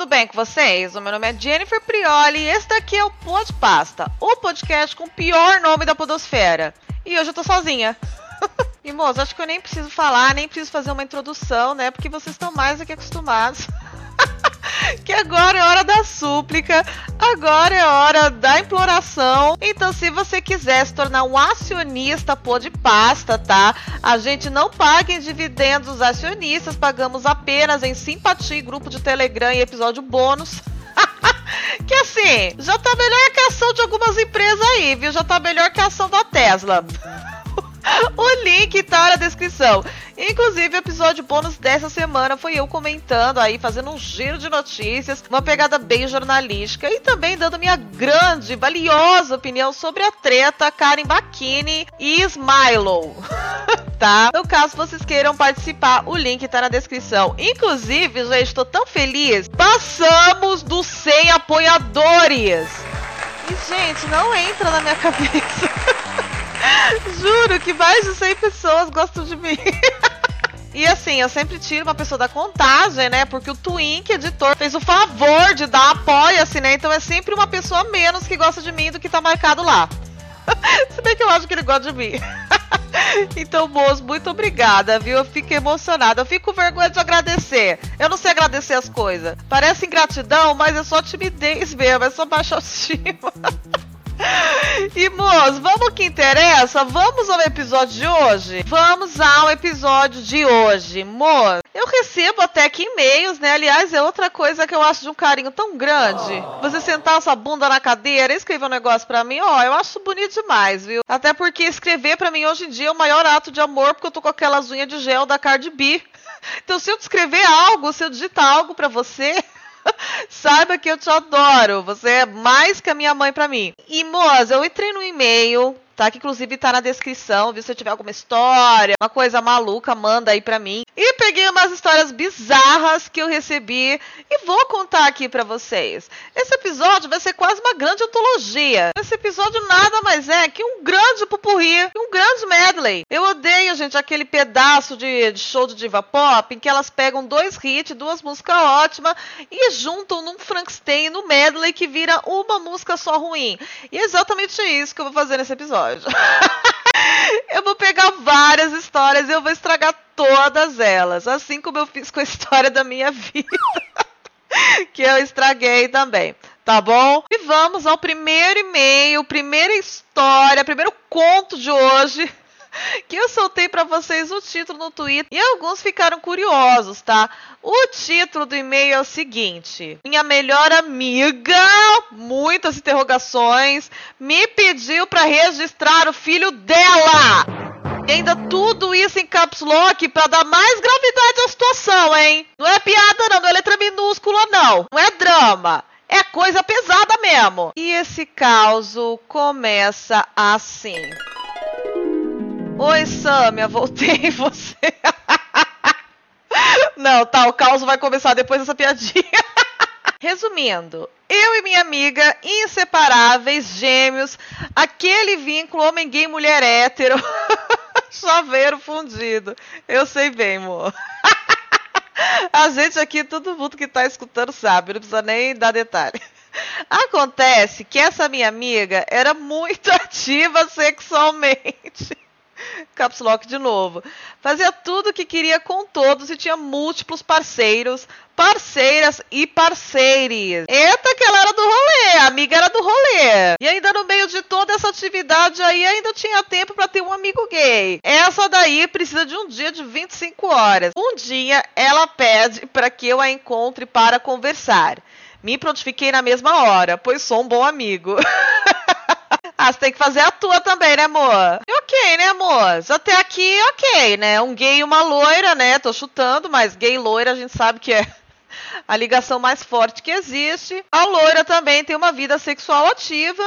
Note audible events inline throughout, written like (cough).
tudo bem com vocês? O meu nome é Jennifer Prioli e esse daqui é o Pod Pasta, o podcast com o pior nome da podosfera. E hoje eu tô sozinha. (laughs) e moço, acho que eu nem preciso falar, nem preciso fazer uma introdução, né? Porque vocês estão mais do que acostumados. (laughs) que agora é hora da súplica, agora é hora da imploração. Então, se você quiser se tornar um acionista pô de pasta, tá? A gente não paga em dividendos os acionistas, pagamos apenas em simpatia, grupo de Telegram e episódio bônus. (laughs) que assim, já tá melhor que a ação de algumas empresas aí, viu? Já tá melhor que a ação da Tesla. (laughs) (laughs) o link tá na descrição. Inclusive, o episódio bônus dessa semana foi eu comentando aí, fazendo um giro de notícias, uma pegada bem jornalística e também dando minha grande, valiosa opinião sobre a treta Karen Bakini e Smilo. (laughs) tá? No caso, vocês queiram participar, o link tá na descrição. Inclusive, gente, tô tão feliz. Passamos dos 100 apoiadores. E, gente, não entra na minha (laughs) cabeça. Juro que mais de 100 pessoas gostam de mim. (laughs) E assim, eu sempre tiro uma pessoa da contagem, né? Porque o Twink, editor, fez o favor de dar apoia-se, né? Então é sempre uma pessoa menos que gosta de mim do que tá marcado lá. (laughs) Se bem que eu acho que ele gosta de mim. (laughs) então, moço, muito obrigada, viu? Eu fico emocionada. Eu fico com vergonha de agradecer. Eu não sei agradecer as coisas. Parece ingratidão, mas é só timidez mesmo, é só baixa autoestima. E moço, vamos que interessa? Vamos ao episódio de hoje? Vamos ao episódio de hoje, moço. Eu recebo até que e-mails, né? Aliás, é outra coisa que eu acho de um carinho tão grande. Você sentar sua bunda na cadeira e escrever um negócio pra mim, ó, eu acho bonito demais, viu? Até porque escrever pra mim hoje em dia é o maior ato de amor, porque eu tô com aquelas unhas de gel da Cardi B. (laughs) Então, se eu descrever algo, se eu digitar algo pra você. (laughs) (laughs) Saiba que eu te adoro. Você é mais que a minha mãe para mim. E, moça, eu entrei no e-mail tá? Que inclusive tá na descrição, viu? Se tiver alguma história, uma coisa maluca, manda aí pra mim. E peguei umas histórias bizarras que eu recebi e vou contar aqui para vocês. Esse episódio vai ser quase uma grande antologia. Esse episódio nada mais é que um grande pupurri, um grande medley. Eu odeio, gente, aquele pedaço de, de show de diva pop em que elas pegam dois hits, duas músicas ótimas e juntam num Frankenstein, no medley que vira uma música só ruim. E é exatamente isso que eu vou fazer nesse episódio (laughs) eu vou pegar várias histórias e eu vou estragar todas elas, assim como eu fiz com a história da minha (laughs) vida, que eu estraguei também. Tá bom? E vamos ao primeiro e-mail, primeira história, primeiro conto de hoje que eu soltei para vocês o título no Twitter e alguns ficaram curiosos, tá? O título do e-mail é o seguinte: Minha melhor amiga, muitas interrogações, me pediu para registrar o filho dela. E ainda tudo isso em caps lock para dar mais gravidade à situação, hein? Não é piada não, não é letra minúscula não, não é drama. É coisa pesada mesmo. E esse caos começa assim. Oi, Samia, voltei você. (laughs) Não, tá, o caos vai começar depois dessa piadinha. (laughs) Resumindo, eu e minha amiga, inseparáveis, gêmeos, aquele vínculo homem gay, mulher hétero, (laughs) chaveiro fundido. Eu sei bem, amor. A gente aqui, todo mundo que tá escutando sabe, não precisa nem dar detalhe. Acontece que essa minha amiga era muito ativa sexualmente. (laughs) Caps Lock de novo. Fazia tudo o que queria com todos e tinha múltiplos parceiros, parceiras e parceiros. Eita, que ela era do rolê, a amiga era do rolê. E ainda no meio de toda essa atividade aí, ainda tinha tempo para ter um amigo gay. Essa daí precisa de um dia de 25 horas. Um dia ela pede para que eu a encontre para conversar. Me prontifiquei na mesma hora, pois sou um bom amigo. (laughs) Ah, você tem que fazer a tua também, né, amor? Ok, né, amor? Até aqui, ok, né? Um gay e uma loira, né? Tô chutando, mas gay e loira a gente sabe que é (laughs) a ligação mais forte que existe. A loira também tem uma vida sexual ativa.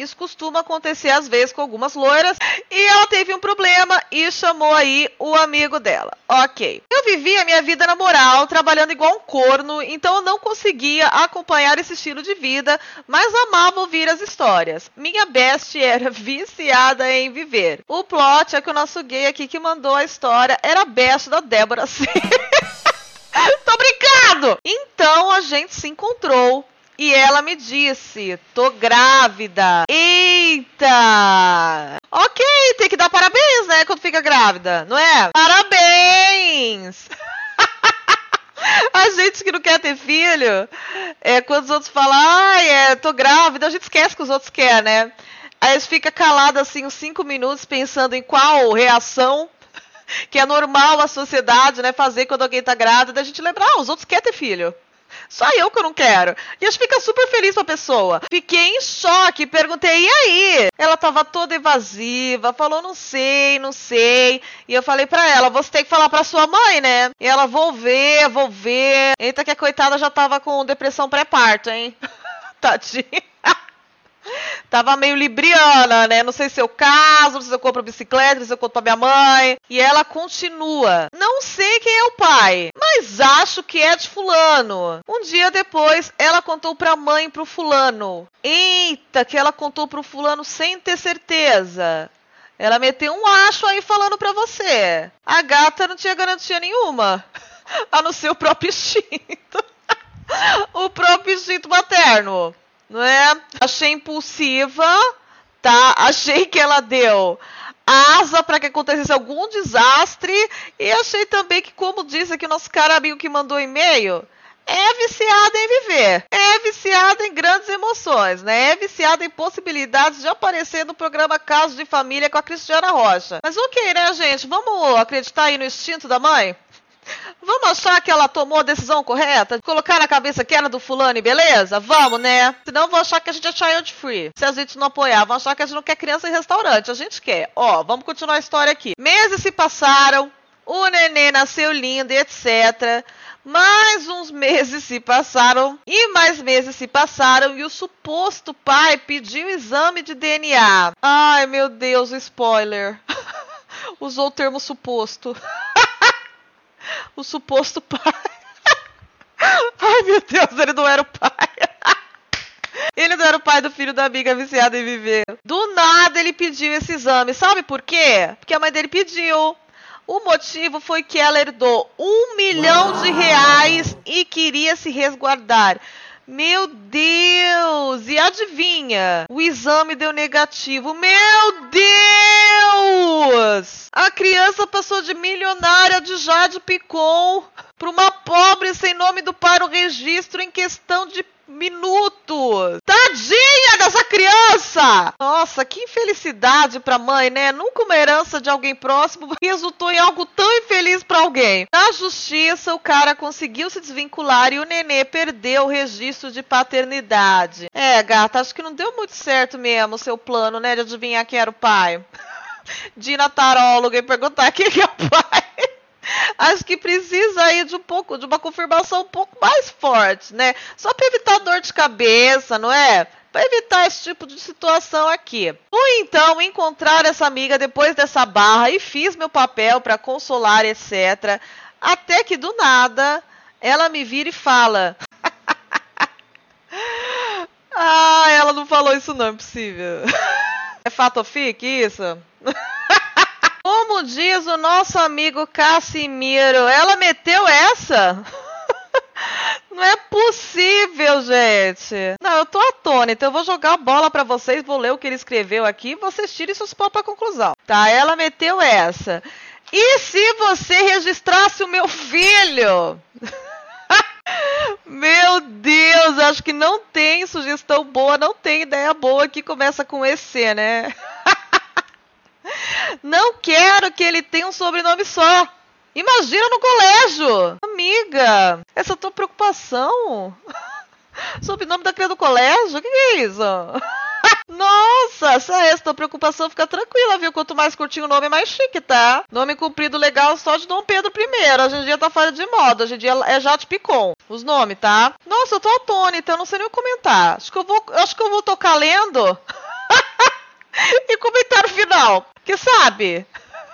Isso costuma acontecer às vezes com algumas loiras. E ela teve um problema e chamou aí o amigo dela. Ok. Eu vivia minha vida na moral, trabalhando igual um corno, então eu não conseguia acompanhar esse estilo de vida, mas amava ouvir as histórias. Minha best era (laughs) viciada em viver. O plot é que o nosso gay aqui que mandou a história era best da Débora (laughs) C. Tô brincando! Então a gente se encontrou. E ela me disse: tô grávida. Eita! Ok, tem que dar parabéns, né? Quando fica grávida, não é? Parabéns! (laughs) A gente que não quer ter filho, é, quando os outros falam, ai, é, tô grávida, a gente esquece que os outros querem, né? Aí a gente fica calado assim uns cinco minutos pensando em qual reação (laughs) que é normal a sociedade, né, fazer quando alguém tá grávida, a gente lembra, ah, os outros querem ter filho. Só eu que eu não quero. E gente fica super feliz com a pessoa. Fiquei em choque, perguntei, e aí? Ela tava toda evasiva, falou, não sei, não sei. E eu falei pra ela, você tem que falar pra sua mãe, né? E ela, vou ver, vou ver. Eita, que a coitada já tava com depressão pré-parto, hein? (laughs) Tadinha. Tava meio libriana, né? Não sei se eu caso, não sei se eu compro bicicleta, se eu conto pra minha mãe. E ela continua. Não sei quem é o pai, mas acho que é de fulano. Um dia depois, ela contou pra mãe e pro fulano. Eita, que ela contou pro fulano sem ter certeza. Ela meteu um acho aí falando pra você. A gata não tinha garantia nenhuma. (laughs) A não ser o próprio instinto. (laughs) o próprio instinto materno não é? Achei impulsiva, tá? Achei que ela deu asa para que acontecesse algum desastre e achei também que, como diz aqui o nosso cara amigo que mandou e-mail, é viciada em viver, é viciada em grandes emoções, né? É viciada em possibilidades de aparecer no programa Caso de Família com a Cristiana Rocha. Mas ok, né, gente? Vamos acreditar aí no instinto da mãe? Vamos achar que ela tomou a decisão correta? Colocar na cabeça que era do fulano beleza? Vamos, né? Senão vão achar que a gente é child free. Se a gente não apoiar, vão achar que a gente não quer criança em restaurante. A gente quer. Ó, vamos continuar a história aqui. Meses se passaram, o nenê nasceu lindo, etc. Mais uns meses se passaram e mais meses se passaram e o suposto pai pediu exame de DNA. Ai, meu Deus, spoiler. (laughs) Usou o termo suposto. (laughs) o suposto pai. (laughs) Ai, meu Deus, ele não era o pai. (laughs) Ele não era o pai do filho da amiga viciada em viver. Do nada ele pediu esse exame. Sabe por quê? Porque a mãe dele pediu. O motivo foi que ela herdou um milhão de reais e queria se resguardar. Meu Deus! E adivinha? O exame deu negativo. Meu Deus! A criança passou de milionária de Jade Picon para uma pobre sem nome do pai no registro em questão de minutos. Tadinha dessa criança! Nossa, que infelicidade pra mãe, né? Nunca uma herança de alguém próximo resultou em algo tão infeliz para alguém. Na justiça, o cara conseguiu se desvincular e o nenê perdeu o registro de paternidade. É, gata, acho que não deu muito certo mesmo o seu plano, né, de adivinhar quem era o pai. Dina taróloga e perguntar quem é o pai acho que precisa aí de um pouco, de uma confirmação um pouco mais forte, né? Só para evitar dor de cabeça, não é? Para evitar esse tipo de situação aqui. Fui então encontrar essa amiga depois dessa barra e fiz meu papel para consolar, etc. Até que do nada ela me vira e fala: (laughs) Ah, ela não falou isso não, é possível. (laughs) É fato ou fique isso? (laughs) Como diz o nosso amigo Cassimiro, ela meteu essa? (laughs) Não é possível, gente. Não, eu tô atônita. Eu vou jogar a bola para vocês, vou ler o que ele escreveu aqui, vocês tirem seus próprios conclusão. Tá, ela meteu essa. E se você registrasse o meu filho? (laughs) meu Deus, acho que não tem sugestão boa, não tem ideia boa que começa com EC, né? Não quero que ele tenha um sobrenome só. Imagina no colégio. Amiga, essa tua preocupação? (laughs) Sobrenome da criança do colégio? O que, que é isso? (laughs) Nossa, se é essa tua preocupação, fica tranquila, viu? Quanto mais curtinho o nome, mais chique, tá? Nome comprido legal só de Dom Pedro I. Hoje em dia tá fora de moda. Hoje em dia é Jade Picon. Os nomes, tá? Nossa, eu tô atônita, eu não sei nem comentar. Acho que eu vou, acho que eu vou tocar lendo. (laughs) e comentário final. Que sabe?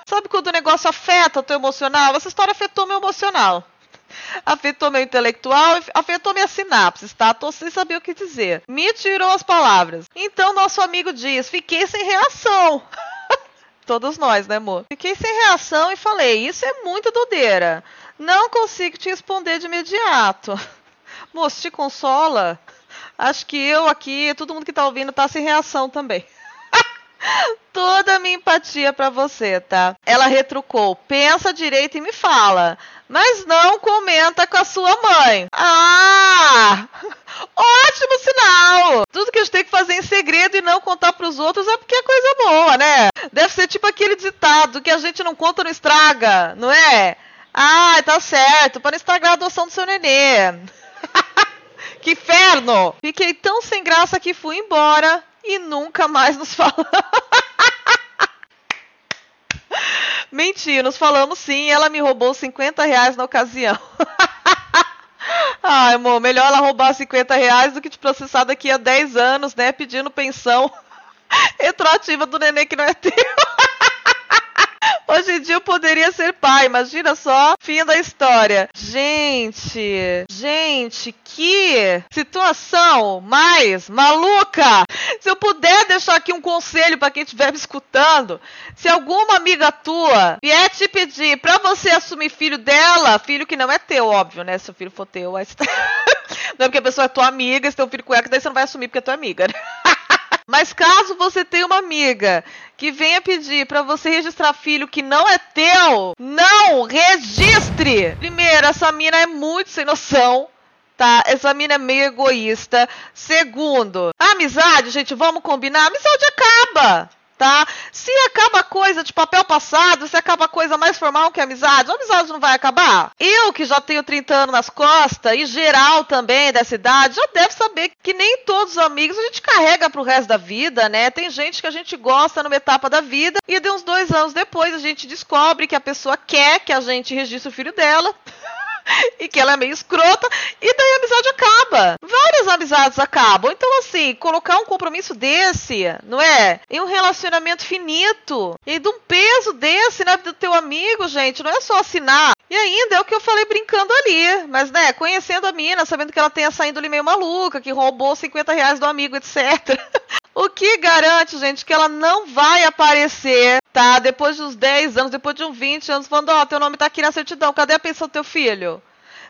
Sabe quando o negócio afeta o teu emocional? Essa história afetou meu emocional. Afetou meu intelectual, afetou minha sinapses, tá? Tô sem saber o que dizer. Me tirou as palavras. Então nosso amigo diz: fiquei sem reação. (laughs) Todos nós, né, amor? Fiquei sem reação e falei: Isso é muito doideira. Não consigo te responder de imediato. (laughs) Moço, te consola? Acho que eu aqui, todo mundo que tá ouvindo, tá sem reação também. Toda a minha empatia para você, tá? Ela retrucou: pensa direito e me fala, mas não comenta com a sua mãe. Ah! (laughs) Ótimo sinal! Tudo que a gente tem que fazer em segredo e não contar para os outros é porque é coisa boa, né? Deve ser tipo aquele ditado que a gente não conta não estraga, não é? Ah, tá certo, para estragar a adoção do seu nenê. (laughs) que inferno! Fiquei tão sem graça que fui embora e nunca mais nos (laughs) falamos. Mentira, nos falamos sim. Ela me roubou 50 reais na ocasião. (laughs) Ai, amor, melhor ela roubar 50 reais do que te processar daqui a 10 anos, né? Pedindo pensão (laughs) retroativa do neném que não é teu. Hoje em dia eu poderia ser pai, imagina só, fim da história. Gente, gente, que situação mais maluca! Se eu puder deixar aqui um conselho para quem estiver me escutando, se alguma amiga tua vier te pedir para você assumir filho dela, filho que não é teu, óbvio, né? Se o filho for teu, aí você tá... (laughs) não é porque a pessoa é tua amiga, se tem um filho com ela, daí você não vai assumir porque é tua amiga, né? Mas caso você tenha uma amiga que venha pedir para você registrar filho que não é teu, não registre! Primeiro, essa mina é muito sem noção. Tá, essa mina é meio egoísta. Segundo, amizade, gente, vamos combinar, a amizade acaba tá? Se acaba coisa de papel passado, se acaba coisa mais formal que amizade, a amizade não vai acabar. Eu, que já tenho 30 anos nas costas, e geral também dessa idade, já deve saber que nem todos os amigos a gente carrega pro resto da vida, né? Tem gente que a gente gosta numa etapa da vida, e de uns dois anos depois a gente descobre que a pessoa quer que a gente registre o filho dela. (laughs) (laughs) e que ela é meio escrota, e daí a amizade acaba. Várias amizades acabam. Então, assim, colocar um compromisso desse, não é? Em um relacionamento finito, e de um peso desse na né, vida do teu amigo, gente, não é só assinar. E ainda é o que eu falei brincando ali, mas né, conhecendo a mina, sabendo que ela tenha saído ali meio maluca, que roubou 50 reais do amigo, etc. (laughs) o que garante, gente, que ela não vai aparecer tá? Depois de uns 10 anos, depois de uns 20 anos, falando, ó, oh, teu nome tá aqui na certidão, cadê a pensão do teu filho?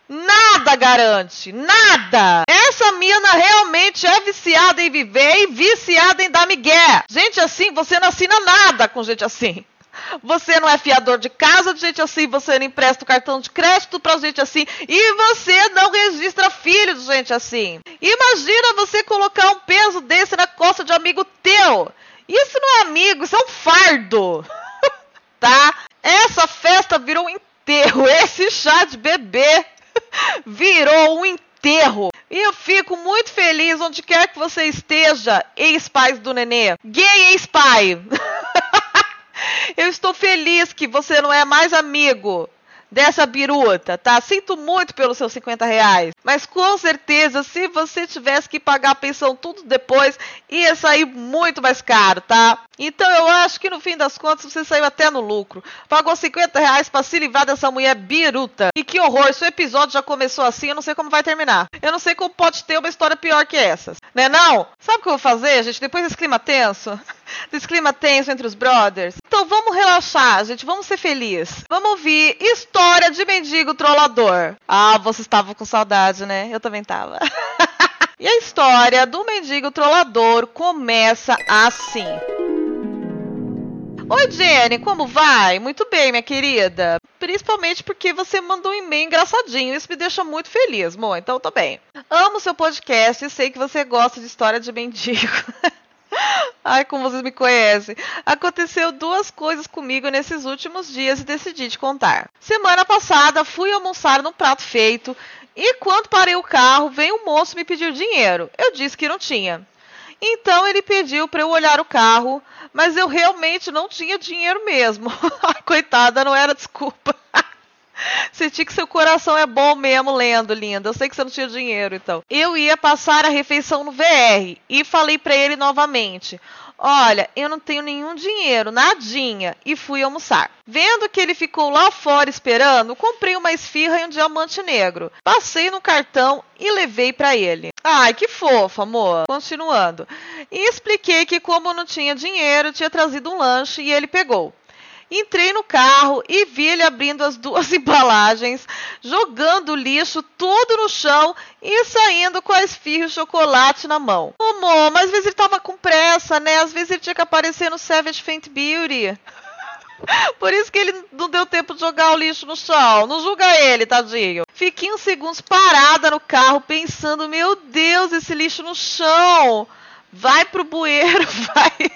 Nada garante, nada! Essa mina realmente é viciada em viver e viciada em dar migué. Gente assim, você não assina nada com gente assim. Você não é fiador de casa de gente assim, você não empresta o cartão de crédito pra gente assim, e você não registra filho de gente assim. Imagina você colocar um peso desse na costa de amigo teu. Isso não é amigo, isso é um fardo. (laughs) tá? Essa festa virou um enterro. Esse chá de bebê virou um enterro. E eu fico muito feliz onde quer que você esteja, ex-pais do nenê. Gay ex-pai. (laughs) eu estou feliz que você não é mais amigo dessa biruta, tá? Sinto muito pelos seus 50 reais. Mas com certeza, se você tivesse que pagar a pensão tudo depois, ia sair muito mais caro, tá? Então eu acho que no fim das contas você saiu até no lucro. Pagou 50 reais pra se livrar dessa mulher biruta. E que horror, se o episódio já começou assim, eu não sei como vai terminar. Eu não sei como pode ter uma história pior que essas. Né não? Sabe o que eu vou fazer, gente? Depois desse clima tenso, (laughs) desse clima tenso entre os brothers. Então vamos relaxar, gente. Vamos ser felizes. Vamos ouvir história de mendigo trollador. Ah, você estava com saudade, né? Eu também tava. (laughs) e a história do mendigo trollador começa assim. Oi, Jenny, como vai? Muito bem, minha querida. Principalmente porque você mandou um e-mail engraçadinho. Isso me deixa muito feliz, Mo. Então, tô bem. Amo seu podcast e sei que você gosta de história de mendigo. (laughs) Ai, como vocês me conhecem. Aconteceu duas coisas comigo nesses últimos dias e decidi te contar. Semana passada fui almoçar num prato feito e quando parei o carro, veio um moço me pedir dinheiro. Eu disse que não tinha. Então ele pediu para eu olhar o carro, mas eu realmente não tinha dinheiro mesmo. (laughs) Coitada, não era desculpa. (laughs) Senti que seu coração é bom mesmo lendo, linda. Eu sei que você não tinha dinheiro, então. Eu ia passar a refeição no VR e falei para ele novamente: Olha, eu não tenho nenhum dinheiro, nadinha. E fui almoçar. Vendo que ele ficou lá fora esperando, comprei uma esfirra e um diamante negro. Passei no cartão e levei para ele. Ai, que fofa, amor. Continuando. E expliquei que, como não tinha dinheiro, tinha trazido um lanche e ele pegou. Entrei no carro e vi ele abrindo as duas (laughs) embalagens, jogando o lixo todo no chão e saindo com a esfirra e o chocolate na mão. Amor, mas às vezes ele tava com pressa, né? Às vezes ele tinha que aparecer no Savage Faint Beauty. (laughs) Por isso que ele não deu tempo de jogar o lixo no chão. Não julga ele, tadinho. Fiquei uns segundos parada no carro pensando: meu Deus, esse lixo no chão. Vai pro bueiro, (laughs) vai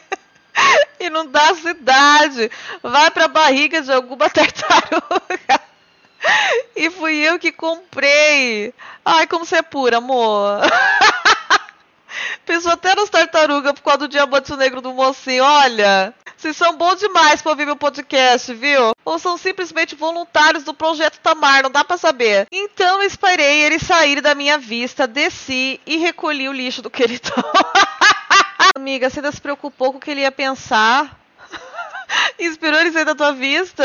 (laughs) e não dá cidade. Vai para a barriga de alguma (laughs) tartaruga. E fui eu que comprei. Ai, como você é pura, amor. (laughs) Pensou até nas tartarugas por causa do diamante negro do mocinho. Olha, vocês são bons demais para ouvir meu podcast, viu? Ou são simplesmente voluntários do Projeto Tamar, não dá para saber. Então esperei eles saírem da minha vista, desci e recolhi o lixo do queridão. Amiga, você ainda se preocupou com o que ele ia pensar? (laughs) Inspirou ele sair da tua vista?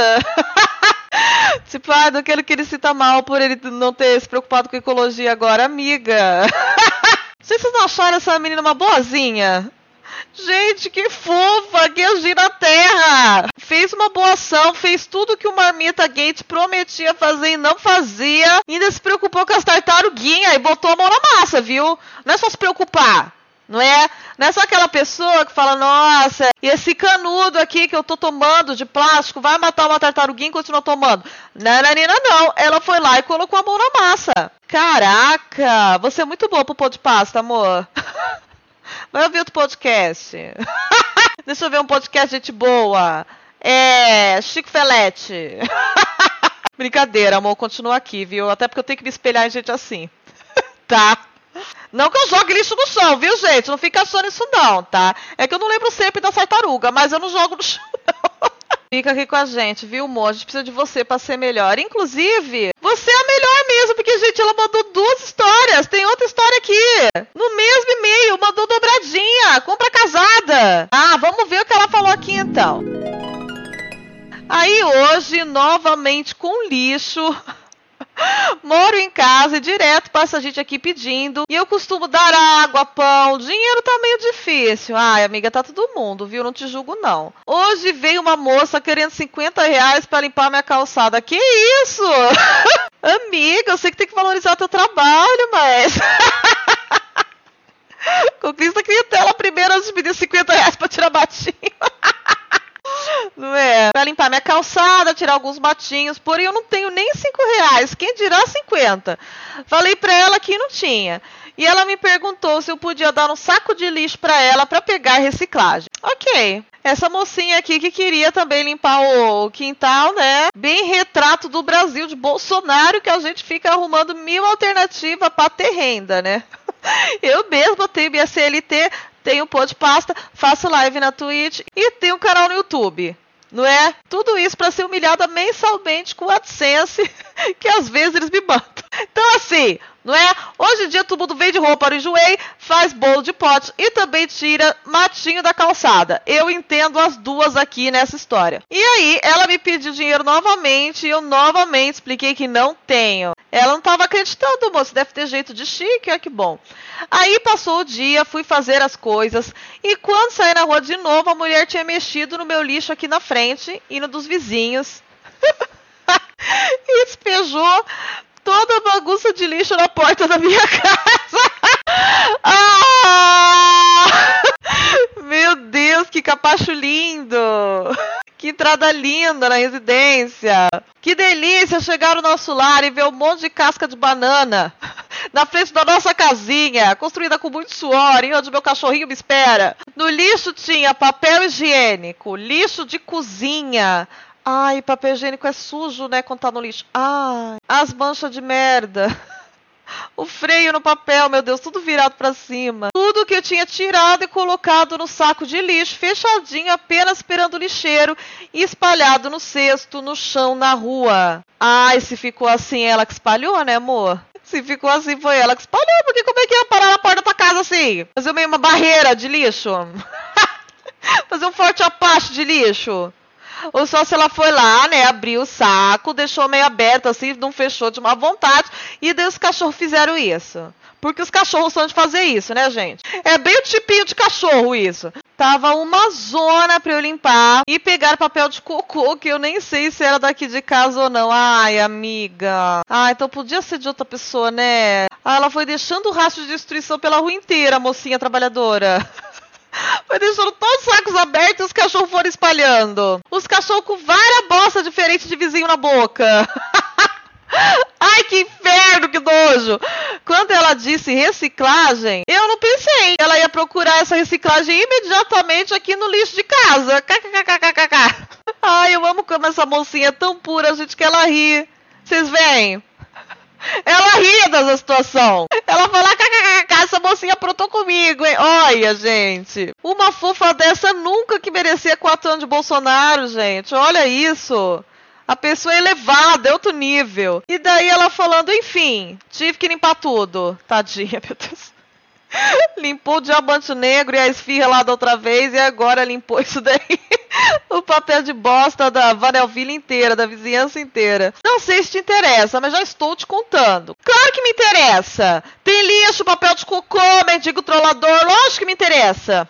(laughs) tipo, ah, não quero que ele sinta mal por ele não ter se preocupado com ecologia agora, amiga. (laughs) Vocês não acharam essa menina uma boazinha? Gente, que fofa, que agir na terra. Fez uma boa ação, fez tudo que o Marmita Gate prometia fazer e não fazia. Ainda se preocupou com as tartaruguinhas e botou a mão na massa, viu? Não é só se preocupar. Não é, não é só aquela pessoa que fala, nossa, esse canudo aqui que eu tô tomando de plástico vai matar uma tartaruguinha e continua tomando. Nananina não, ela foi lá e colocou a mão na massa. Caraca, você é muito boa pro pão de pasta, amor. (laughs) Vai ouvir outro podcast. (laughs) Deixa eu ver um podcast gente boa. É. Chico Felete. (laughs) Brincadeira, amor, continua aqui, viu? Até porque eu tenho que me espelhar em gente assim. tá? Não que eu jogue lixo no chão, viu, gente? Não fica achando isso não, tá? É que eu não lembro sempre da tartaruga, mas eu não jogo no (laughs) chão, não. Fica aqui com a gente, viu, amor? A gente precisa de você para ser melhor. Inclusive, você é a melhor mesmo, porque, gente, ela mandou duas histórias. Tem outra história aqui. No mesmo e-mail, mandou dobradinha. Compra casada. Ah, vamos ver o que ela falou aqui então. Aí hoje, novamente com lixo. (laughs) Moro em casa e direto passa gente aqui pedindo. E eu costumo dar água, pão. Dinheiro tá meio difícil. Ai, amiga, tá todo mundo, viu? Não te julgo, não. Hoje veio uma moça querendo 50 reais pra limpar minha calçada. Que isso? (laughs) amiga, eu sei que tem que valorizar teu trabalho, mas. (laughs) Conquista clientela primeiro antes de pedir 50 reais pra tirar batinho. É? Pra limpar minha calçada, tirar alguns matinhos. Porém, eu não tenho nem 5 reais. Quem dirá 50? Falei pra ela que não tinha. E ela me perguntou se eu podia dar um saco de lixo para ela para pegar reciclagem. Ok. Essa mocinha aqui que queria também limpar o quintal, né? Bem retrato do Brasil de Bolsonaro que a gente fica arrumando mil alternativas para ter renda, né? (laughs) Eu mesma tenho minha CLT, tenho pô de pasta, faço live na Twitch e tenho um canal no YouTube. Não é? Tudo isso para ser humilhada mensalmente com o AdSense, (laughs) que às vezes eles me matam. Então, assim, não é? Hoje em dia todo mundo vende roupa no enjoei, faz bolo de pote e também tira matinho da calçada. Eu entendo as duas aqui nessa história. E aí, ela me pediu dinheiro novamente e eu novamente expliquei que não tenho. Ela não estava acreditando, moço, deve ter jeito de chique, olha que bom. Aí passou o dia, fui fazer as coisas e quando saí na rua de novo, a mulher tinha mexido no meu lixo aqui na frente e no dos vizinhos. (laughs) e despejou toda a bagunça de lixo na porta da minha (laughs) casa. ah! Meu Deus, que capacho lindo! Que entrada linda na residência! Que delícia chegar no nosso lar e ver um monte de casca de banana na frente da nossa casinha, construída com muito suor, e onde meu cachorrinho me espera. No lixo tinha papel higiênico, lixo de cozinha, Ai, papel higiênico é sujo, né? Quando tá no lixo. Ai, as manchas de merda. (laughs) O freio no papel, meu Deus, tudo virado para cima. Tudo que eu tinha tirado e colocado no saco de lixo, fechadinho, apenas esperando o lixeiro e espalhado no cesto, no chão, na rua. Ai, se ficou assim, ela que espalhou, né, amor? Se ficou assim, foi ela que espalhou, porque como é que ia parar na porta da tua casa assim? Fazer meio uma barreira de lixo. (laughs) fazer um forte apache de lixo. Ou só se ela foi lá, né, abriu o saco, deixou meio aberto assim, não fechou de má vontade, e daí os cachorros fizeram isso. Porque os cachorros são de fazer isso, né, gente? É bem o tipinho de cachorro isso. Tava uma zona pra eu limpar e pegar papel de cocô, que eu nem sei se era daqui de casa ou não. Ai, amiga. Ah, então podia ser de outra pessoa, né? Ah, ela foi deixando rastro de destruição pela rua inteira, mocinha trabalhadora. (laughs) Foi deixando todos os sacos abertos e os cachorros foram espalhando. Os cachorros com várias bosta diferentes de vizinho na boca. (laughs) Ai, que inferno, que nojo! Quando ela disse reciclagem, eu não pensei. Ela ia procurar essa reciclagem imediatamente aqui no lixo de casa. KKKKKK. Ai, eu amo como essa mocinha é tão pura, gente, que ela ri. Vocês veem? Ela ria dessa situação. Ela fala, kkk, essa mocinha aprontou comigo, hein? Olha, gente. Uma fofa dessa nunca que merecia quatro anos de Bolsonaro, gente. Olha isso. A pessoa é elevada, é outro nível. E daí ela falando, enfim, tive que limpar tudo. Tadinha, (laughs) meu Deus. limpou o diamante negro e a esfirra lá da outra vez e agora limpou isso daí. O papel de bosta da Vanelville inteira, da vizinhança inteira. Não sei se te interessa, mas já estou te contando. Claro que me interessa. Tem lixo, papel de cocô, mendigo trollador, lógico que me interessa.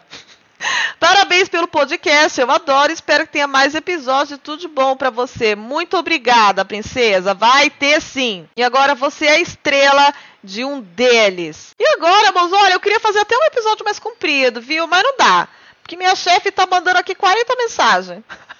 Parabéns pelo podcast, eu adoro. Espero que tenha mais episódios. Tudo de bom para você. Muito obrigada, princesa. Vai ter sim. E agora você é a estrela de um deles. E agora, moço, olha, eu queria fazer até um episódio mais comprido, viu? Mas não dá. Porque minha chefe tá mandando aqui 40 mensagens. (laughs)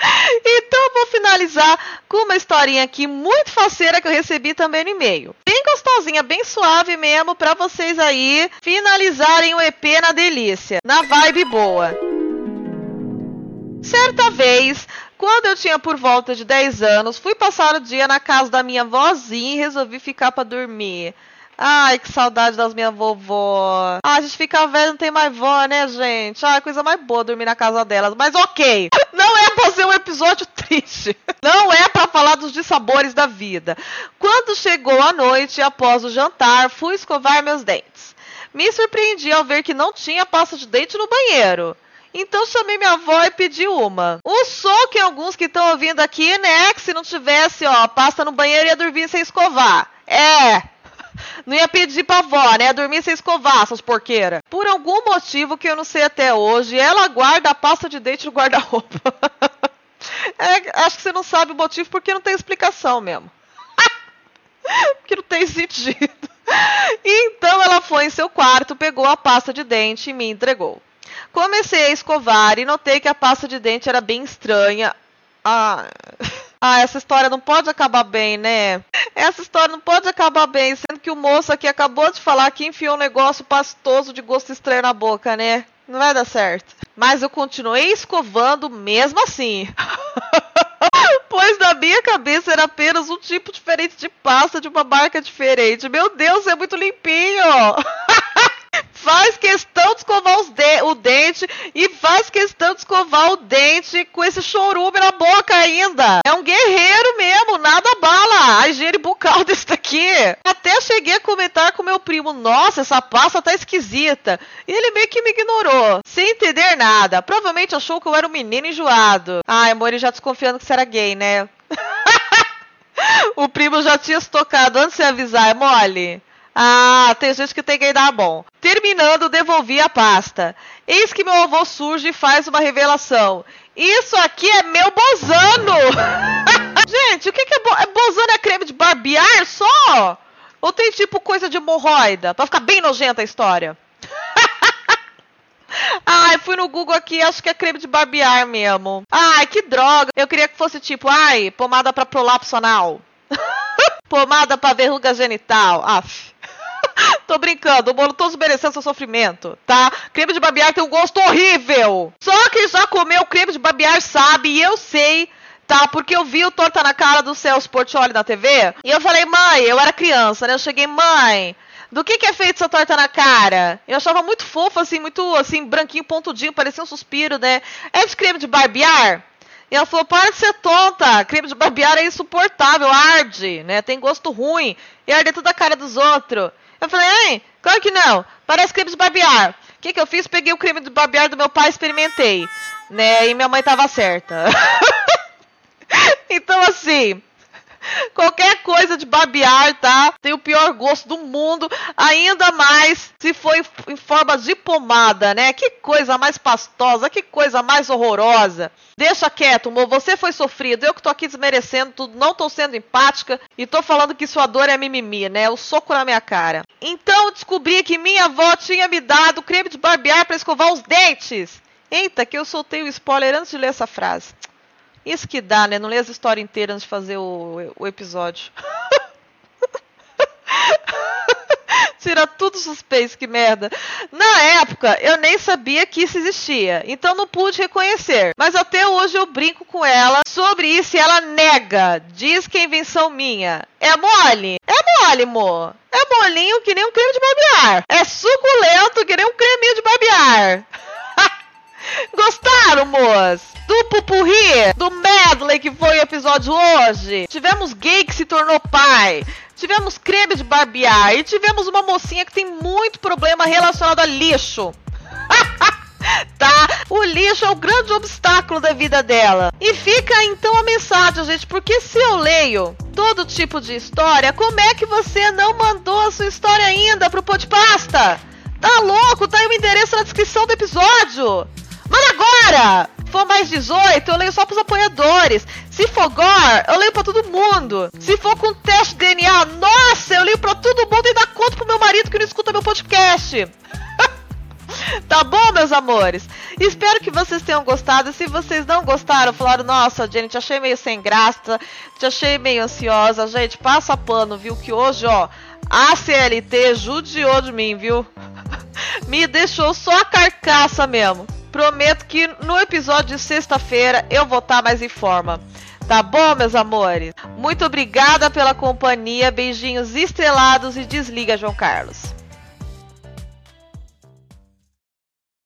Então vou finalizar com uma historinha aqui muito faceira que eu recebi também no e-mail. Bem gostosinha, bem suave mesmo para vocês aí finalizarem o EP na delícia, na vibe boa. Certa vez, quando eu tinha por volta de 10 anos, fui passar o dia na casa da minha vozinha e resolvi ficar para dormir. Ai, que saudade das minhas vovó. Ah, a gente fica velho, não tem mais vó, né, gente? Ai, coisa mais boa dormir na casa delas. Mas ok, não é pra ser um episódio (laughs) triste. Não é para falar dos dissabores da vida. Quando chegou a noite, após o jantar, fui escovar meus dentes. Me surpreendi ao ver que não tinha pasta de dente no banheiro. Então chamei minha avó e pedi uma. O soco em alguns que estão ouvindo aqui, né? Que se não tivesse, ó, pasta no banheiro ia dormir sem escovar. É, não ia pedir pra avó, né? Dormir sem escovar, essas porqueiras. Por algum motivo que eu não sei até hoje, ela guarda a pasta de dente no guarda-roupa. (laughs) é, acho que você não sabe o motivo porque não tem explicação mesmo. (laughs) porque não tem sentido. Então ela foi em seu quarto, pegou a pasta de dente e me entregou. Comecei a escovar e notei que a pasta de dente era bem estranha. Ah. Ah, essa história não pode acabar bem, né? Essa história não pode acabar bem, sendo que o moço aqui acabou de falar que enfiou um negócio pastoso de gosto estranho na boca, né? Não vai dar certo. Mas eu continuei escovando mesmo assim. (laughs) pois na minha cabeça era apenas um tipo diferente de pasta de uma marca diferente. Meu Deus, é muito limpinho! (laughs) faz questão de escovar de o dente e faz questão de escovar o dente com esse chorume na boca ainda. É um guerreiro mesmo, nada bala. A higiene bucal (laughs) desse daqui. Até cheguei a comentar com meu primo: Nossa, essa pasta tá esquisita. E ele meio que me ignorou, sem entender nada. Provavelmente achou que eu era um menino enjoado. Ai, amor, ele já desconfiando que você era gay, né? (laughs) o primo já tinha se tocado antes de avisar, é mole? Ah, tem gente que tem que dar bom. Terminando, devolvi a pasta. Eis que meu avô surge e faz uma revelação. Isso aqui é meu bozano! (laughs) gente, o que, que é, bo é bozano? É creme de barbear só? Ou tem tipo coisa de hemorroida? Pra ficar bem nojenta a história. (laughs) Ai, fui no Google aqui, acho que é creme de barbear mesmo. Ai, que droga. Eu queria que fosse tipo, ai, pomada pra prolapso anal. (laughs) pomada pra verruga genital. Aff. (laughs) Tô brincando, o bolo todos merecendo seu sofrimento, tá? Creme de barbear tem um gosto horrível. Só quem já comeu creme de barbear sabe, e eu sei, tá? Porque eu vi o torta na cara do Celso Portioli na TV. E eu falei, mãe, eu era criança, né? Eu cheguei, mãe, do que, que é feito essa torta na cara? Eu achava muito fofo, assim, muito, assim, branquinho, pontudinho, parecia um suspiro, né? É de creme de barbear? E ela falou, para de ser tonta, creme de barbear é insuportável, arde, né? Tem gosto ruim, e arde tudo a cara dos outros. Eu falei, hein? Claro que não. Parece creme de barbear. O que, que eu fiz? Peguei o creme de barbear do meu pai e experimentei. Né? E minha mãe tava certa. (laughs) então, assim, (laughs) Qualquer coisa de barbear, tá? Tem o pior gosto do mundo, ainda mais se for em forma de pomada, né? Que coisa mais pastosa, que coisa mais horrorosa. Deixa quieto, amor, você foi sofrido, eu que tô aqui desmerecendo tudo, não tô sendo empática e tô falando que sua dor é mimimi, né? O soco na minha cara. Então descobri que minha avó tinha me dado creme de barbear para escovar os dentes. Eita, que eu soltei o spoiler antes de ler essa frase. Isso que dá, né? Não ler as histórias inteiras antes de fazer o, o episódio. (laughs) Tira tudo suspense, que merda. Na época, eu nem sabia que isso existia, então não pude reconhecer. Mas até hoje eu brinco com ela sobre isso e ela nega. Diz que é invenção minha. É mole? É mole, amor. É molinho que nem um creme de barbear. É suculento que nem um creminho de barbear. (laughs) Gostaram, moças? Do pupurri, do medley que foi o episódio hoje. Tivemos gay que se tornou pai. Tivemos creme de barbear. E tivemos uma mocinha que tem muito problema relacionado a lixo. (laughs) tá? O lixo é o grande obstáculo da vida dela. E fica então a mensagem, gente, porque se eu leio todo tipo de história, como é que você não mandou a sua história ainda pro Podpasta? Tá louco? Tá aí o endereço na descrição do episódio. Manda agora! For mais 18, eu leio só pros apoiadores. Se for gore, eu leio pra todo mundo. Se for com teste de DNA, nossa, eu leio pra todo mundo e dá conta pro meu marido que não escuta meu podcast. (laughs) tá bom, meus amores? Espero que vocês tenham gostado. Se vocês não gostaram, falaram, nossa, Jenny, te achei meio sem graça, te achei meio ansiosa. Gente, passa pano, viu? Que hoje, ó, a CLT judiou de mim, viu? (laughs) Me deixou só a carcaça mesmo. Prometo que no episódio de sexta-feira eu vou estar mais em forma. Tá bom, meus amores? Muito obrigada pela companhia. Beijinhos estrelados e desliga, João Carlos.